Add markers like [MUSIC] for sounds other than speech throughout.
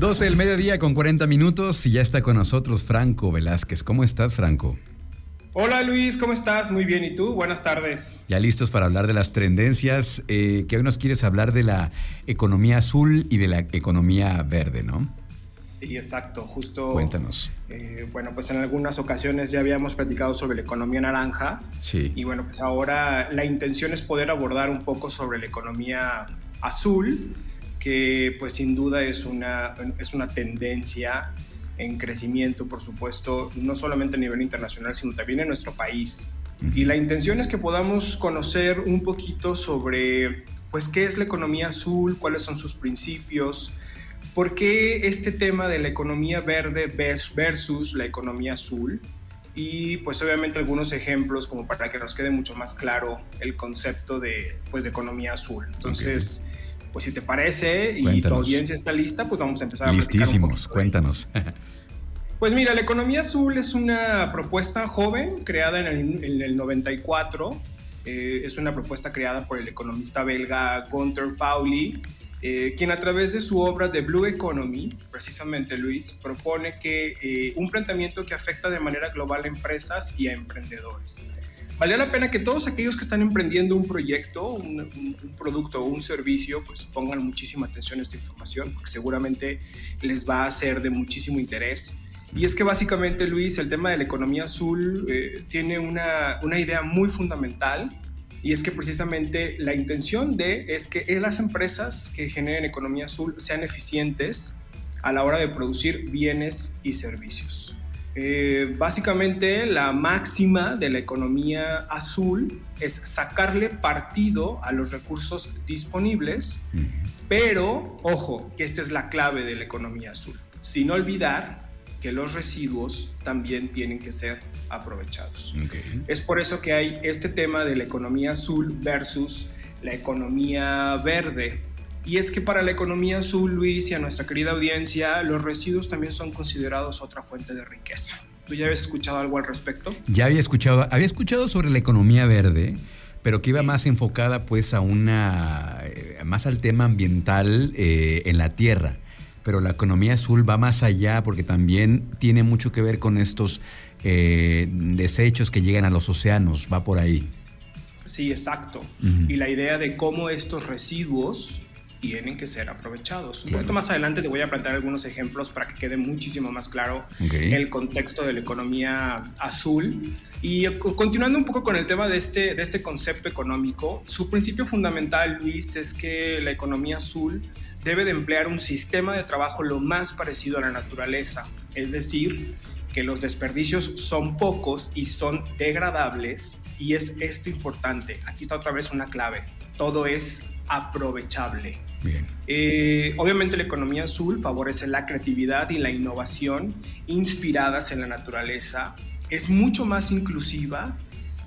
12 del mediodía con 40 minutos y ya está con nosotros Franco Velázquez. ¿Cómo estás, Franco? Hola Luis, ¿cómo estás? Muy bien, ¿y tú? Buenas tardes. Ya listos para hablar de las tendencias, eh, que hoy nos quieres hablar de la economía azul y de la economía verde, ¿no? Sí, exacto, justo. Cuéntanos. Eh, bueno, pues en algunas ocasiones ya habíamos platicado sobre la economía naranja. Sí. Y bueno, pues ahora la intención es poder abordar un poco sobre la economía azul, que pues sin duda es una, es una tendencia en crecimiento, por supuesto, no solamente a nivel internacional, sino también en nuestro país. Y la intención es que podamos conocer un poquito sobre, pues, qué es la economía azul, cuáles son sus principios, por qué este tema de la economía verde versus la economía azul, y pues obviamente algunos ejemplos como para que nos quede mucho más claro el concepto de, pues, de economía azul. Entonces... Pues si te parece y tu audiencia está lista, pues vamos a empezar a Listísimos, cuéntanos. [LAUGHS] Pues mira, la economía azul es una propuesta joven creada en el, 94. Eh, es una propuesta creada por el economista belga Gunther Pauli, eh, quien a través de su obra The Blue Economy, precisamente Luis, propone que eh, un planteamiento que afecta de manera global a empresas y a emprendedores. Vale la pena que todos aquellos que están emprendiendo un proyecto, un, un, producto o un servicio, pues pongan muchísima atención a esta información, porque seguramente les va a ser de muchísimo interés. Y es que básicamente, Luis, el tema de la economía azul eh, tiene una, una, idea muy fundamental y es que precisamente la intención de es que las empresas que generen economía azul sean eficientes a la hora de producir bienes y servicios. Eh, básicamente la máxima de la economía azul es sacarle partido a los recursos disponibles, pero ojo, que esta es la clave de la economía azul, sin olvidar que los residuos también tienen que ser aprovechados. Es por eso que hay este tema de la economía azul versus la economía verde. Y es que para la economía azul, Luis, y a nuestra querida audiencia, los residuos también son considerados otra fuente de riqueza. ¿Tú ya habías escuchado algo al respecto? Ya había escuchado, había escuchado sobre la economía verde, pero que iba más enfocada pues a una, eh, más al tema ambiental eh, en la tierra pero la economía azul va más allá porque también tiene mucho que ver con estos eh, desechos que llegan a los océanos, va por ahí. Sí, exacto. Y la idea de cómo estos residuos tienen que ser aprovechados. Un poquito más adelante te voy a plantear algunos ejemplos para que quede muchísimo más claro el contexto de la economía azul. Y continuando un poco con el tema de este, de este concepto económico, su principio fundamental, Luis, es que la economía azul debe de emplear un sistema de trabajo lo más parecido a la naturaleza, es decir, que los desperdicios son pocos y son degradables y es esto importante. Aquí está otra vez una clave. Todo es aprovechable. Bien. Eh, obviamente la economía azul favorece la creatividad y la innovación inspiradas en la naturaleza. Es mucho más inclusiva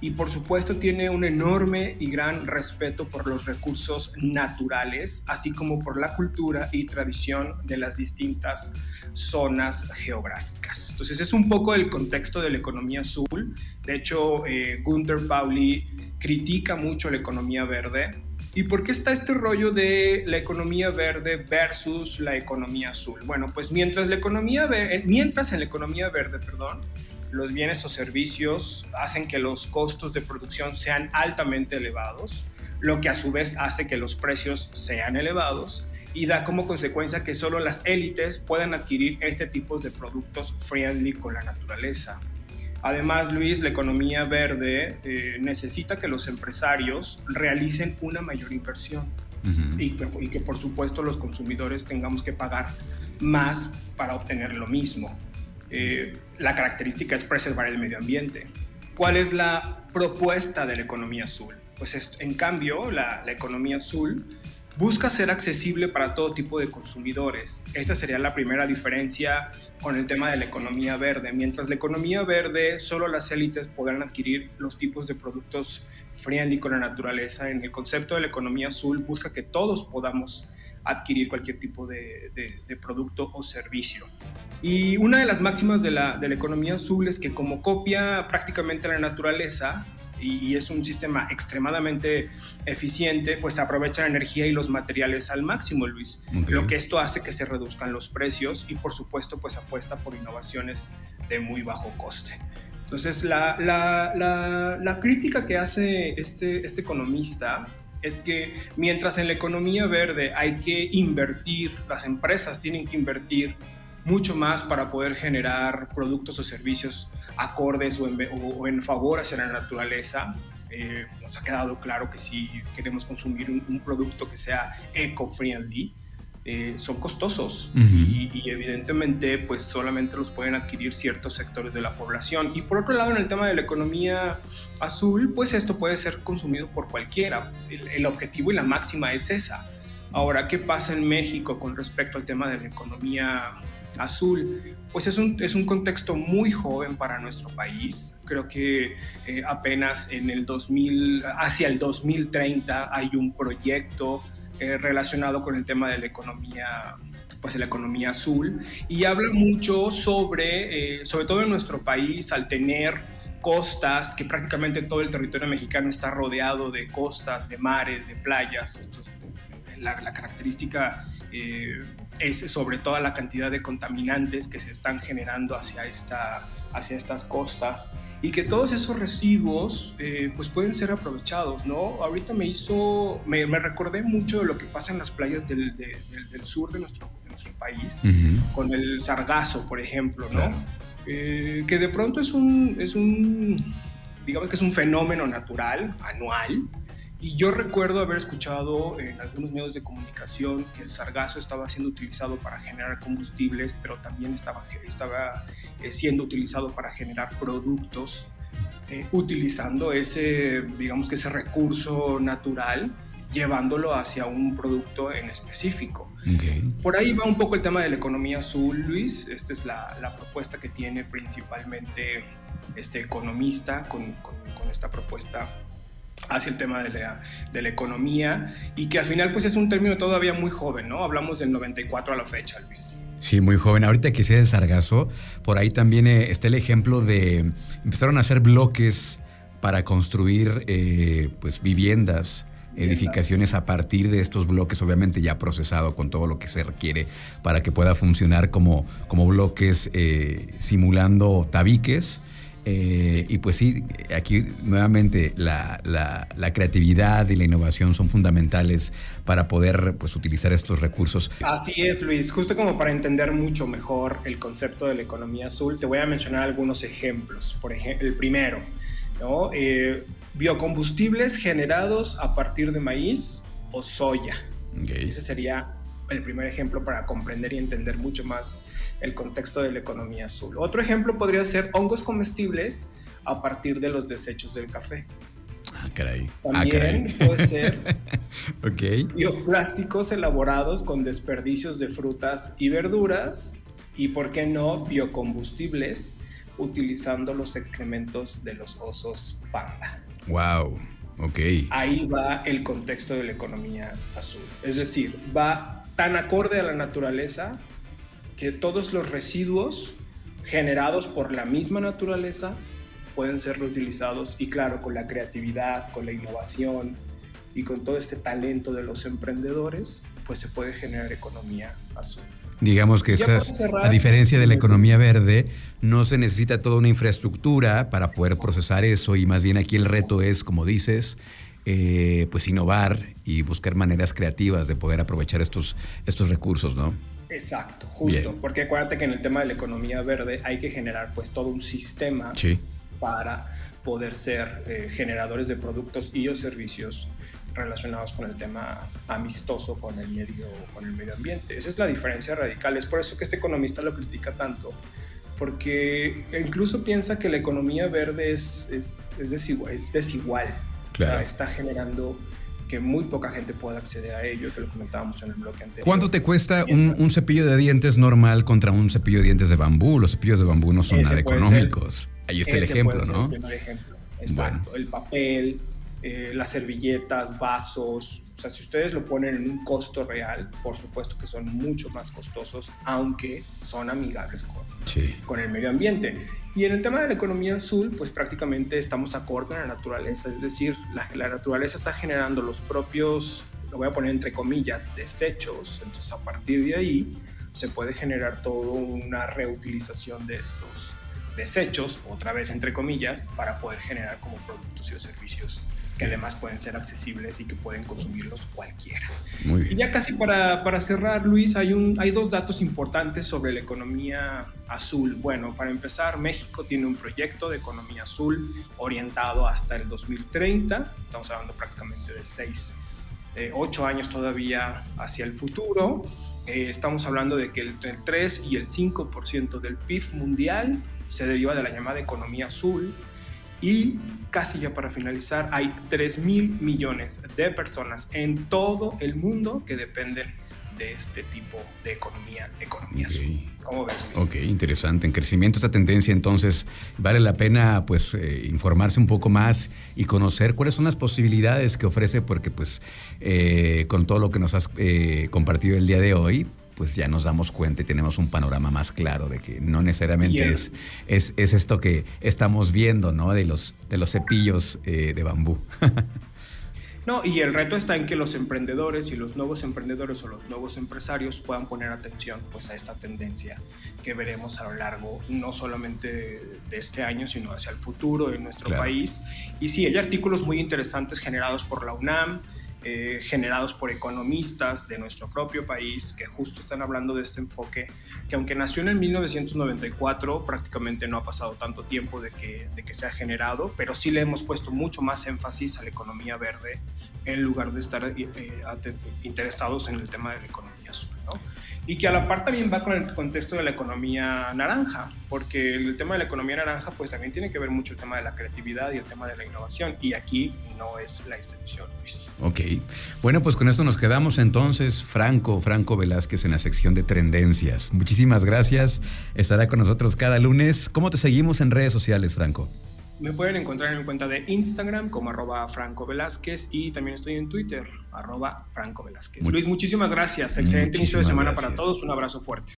y por supuesto tiene un enorme y gran respeto por los recursos naturales, así como por la cultura y tradición de las distintas zonas geográficas. Entonces es un poco el contexto de la economía azul. De hecho, eh, Gunther Pauli critica mucho la economía verde. ¿Y por qué está este rollo de la economía verde versus la economía azul? Bueno, pues mientras, la economía mientras en la economía verde, perdón, los bienes o servicios hacen que los costos de producción sean altamente elevados, lo que a su vez hace que los precios sean elevados y da como consecuencia que solo las élites puedan adquirir este tipo de productos friendly con la naturaleza. Además, Luis, la economía verde eh, necesita que los empresarios realicen una mayor inversión y, y que por supuesto los consumidores tengamos que pagar más para obtener lo mismo. Eh, la característica es preservar el medio ambiente. ¿Cuál es la propuesta de la economía azul? Pues en cambio, la, economía azul busca ser accesible para todo tipo de consumidores. Esta sería la primera diferencia con el tema de la economía verde. Mientras la economía verde, solo las élites podrán adquirir los tipos de productos friendly con la naturaleza. En el concepto de la economía azul busca que todos podamos adquirir cualquier tipo de, producto o servicio. Y una de las máximas de la, economía azul es que como copia prácticamente la naturaleza, y, es un sistema extremadamente eficiente, pues aprovecha la energía y los materiales al máximo, Luis. Lo que esto hace que se reduzcan los precios y por supuesto pues apuesta por innovaciones de muy bajo coste. Entonces la, la, la, la crítica que hace este, este economista es que mientras en la economía verde hay que invertir, las empresas tienen que invertir mucho más para poder generar productos o servicios acordes o en, favor hacia la naturaleza. Eh, nos ha quedado claro que si queremos consumir un, producto que sea eco-friendly, eh, son costosos y, y, evidentemente pues solamente los pueden adquirir ciertos sectores de la población. Y por otro lado, en el tema de la economía azul, pues esto puede ser consumido por cualquiera. El, objetivo y la máxima es esa. Ahora, ¿qué pasa en México con respecto al tema de la economía azul? Pues es un, es un contexto muy joven para nuestro país. Creo que eh, apenas en el 2000, hacia el 2030 hay un proyecto eh, relacionado con el tema de la economía pues la economía azul y habla mucho sobre, eh, sobre todo en nuestro país, al tener costas, que prácticamente todo el territorio mexicano está rodeado de costas, de mares, de playas. la, característica eh, es sobre todo la cantidad de contaminantes que se están generando hacia, esta, hacia estas costas y que todos esos residuos eh, pues pueden ser aprovechados, ¿no? Ahorita me hizo, me, recordé mucho de lo que pasa en las playas del, del, sur de nuestro, nuestro país, con el sargazo, por ejemplo, ¿no? Eh, que de pronto es un, es un, digamos que es un fenómeno natural, anual, y yo recuerdo haber escuchado en algunos medios de comunicación que el sargazo estaba siendo utilizado para generar combustibles, pero también estaba, estaba eh, siendo utilizado para generar productos, eh, utilizando ese, digamos que ese recurso natural llevándolo hacia un producto en específico. Por ahí va un poco el tema de la economía azul, Luis. Esta es la, la propuesta que tiene principalmente este economista con, con, esta propuesta hacia el tema de la, de la, economía y que al final pues es un término todavía muy joven, ¿no? Hablamos del 94 a la fecha, Luis. Sí, muy joven. Ahorita que sea de Sargazo, por ahí también eh, está el ejemplo de empezaron a hacer bloques para construir eh, pues viviendas edificaciones a partir de estos bloques, obviamente ya procesado con todo lo que se requiere para que pueda funcionar como, como bloques eh, simulando tabiques. Eh, y pues sí, aquí nuevamente la, creatividad y la innovación son fundamentales para poder pues, utilizar estos recursos. Así es, Luis. Justo como para entender mucho mejor el concepto de la economía azul, te voy a mencionar algunos ejemplos. Por ejemplo, el primero, ¿no? Eh, biocombustibles generados a partir de maíz o soya. Ese sería el primer ejemplo para comprender y entender mucho más el contexto de la economía azul. Otro ejemplo podría ser hongos comestibles a partir de los desechos del café. Ah, caray. Ah, También puede ser [LAUGHS] bioplásticos elaborados con desperdicios de frutas y verduras y, ¿por qué no, biocombustibles utilizando los excrementos de los osos panda. Wow, ok. Ahí va el contexto de la economía azul. Es decir, va tan acorde a la naturaleza que todos los residuos generados por la misma naturaleza pueden ser reutilizados y claro, con la creatividad, con la innovación y con todo este talento de los emprendedores, pues se puede generar economía azul. Digamos que a diferencia de la economía verde, no se necesita toda una infraestructura para poder procesar eso y más bien aquí el reto es, como dices, eh, pues innovar y buscar maneras creativas de poder aprovechar estos, estos recursos, ¿no? Exacto, justo, porque acuérdate que en el tema de la economía verde hay que generar pues todo un sistema para poder ser eh, generadores de productos y o servicios relacionados con el tema amistoso con el medio con el medio ambiente. Esa es la diferencia radical. Es por eso que este economista lo critica tanto, porque incluso piensa que la economía verde es, es, es desigual. Es desigual. Claro. está generando que muy poca gente pueda acceder a ello, que lo comentábamos en el bloque anterior. ¿Cuánto te cuesta un, cepillo de dientes normal contra un cepillo de dientes de bambú? Los cepillos de bambú no son nada económicos. Ahí está el ejemplo, ¿no? El ejemplo. Exacto. El papel, eh, las servilletas, vasos, O sea, si ustedes lo ponen en un costo real, por supuesto que son mucho más costosos, aunque son amigables con, con el medio ambiente. Y en el tema de la economía azul, pues prácticamente estamos acorde a la naturaleza, es decir, la, la naturaleza está generando los propios, lo voy a poner entre comillas, desechos, entonces a partir de ahí se puede generar toda una reutilización de estos desechos, otra vez entre comillas, para poder generar como productos y servicios que además pueden ser accesibles y que pueden consumirlos cualquiera. Muy bien. Y ya casi para, para, cerrar, Luis, hay, un, hay dos datos importantes sobre la economía azul. Bueno, para empezar, México tiene un proyecto de economía azul orientado hasta el 2030. Estamos hablando prácticamente de seis, eh, ocho años todavía hacia el futuro. Eh, estamos hablando de que el, el 3 y el 5% del PIB mundial se deriva de la llamada economía azul y casi ya para finalizar, hay 3 mil millones de personas en todo el mundo que dependen de este tipo de economía, economía azul. ¿Cómo ves? Ok, interesante. En crecimiento esta tendencia, entonces vale la pena pues eh, informarse un poco más y conocer cuáles son las posibilidades que ofrece, porque pues eh, con todo lo que nos has eh, compartido el día de hoy, pues ya nos damos cuenta y tenemos un panorama más claro de que no necesariamente es, es, es, esto que estamos viendo, ¿no? De los, de los cepillos eh, de bambú. [LAUGHS] no, y el reto está en que los emprendedores y los nuevos emprendedores o los nuevos empresarios puedan poner atención pues a esta tendencia que veremos a lo largo no solamente de este año, sino hacia el futuro de nuestro país. Y sí, hay artículos muy interesantes generados por la UNAM, eh, generados por economistas de nuestro propio país que justo están hablando de este enfoque, que aunque nació en el 1994, prácticamente no ha pasado tanto tiempo de que, de que se ha generado, pero sí le hemos puesto mucho más énfasis a la economía verde en lugar de estar eh, interesados en el tema de la economía azul. Y que a la par también va con el contexto de la economía naranja, porque el tema de la economía naranja pues también tiene que ver mucho el tema de la creatividad y el tema de la innovación, y aquí no es la excepción, Luis. Ok, bueno pues con esto nos quedamos entonces, Franco, Franco Velázquez en la sección de tendencias. Muchísimas gracias, estará con nosotros cada lunes. ¿Cómo te seguimos en redes sociales, Franco? Me pueden encontrar en mi cuenta de Instagram como arroba Franco Velázquez y también estoy en Twitter, arroba Franco Velázquez. Luis, muchísimas gracias. Excelente inicio de semana para todos. Un abrazo fuerte.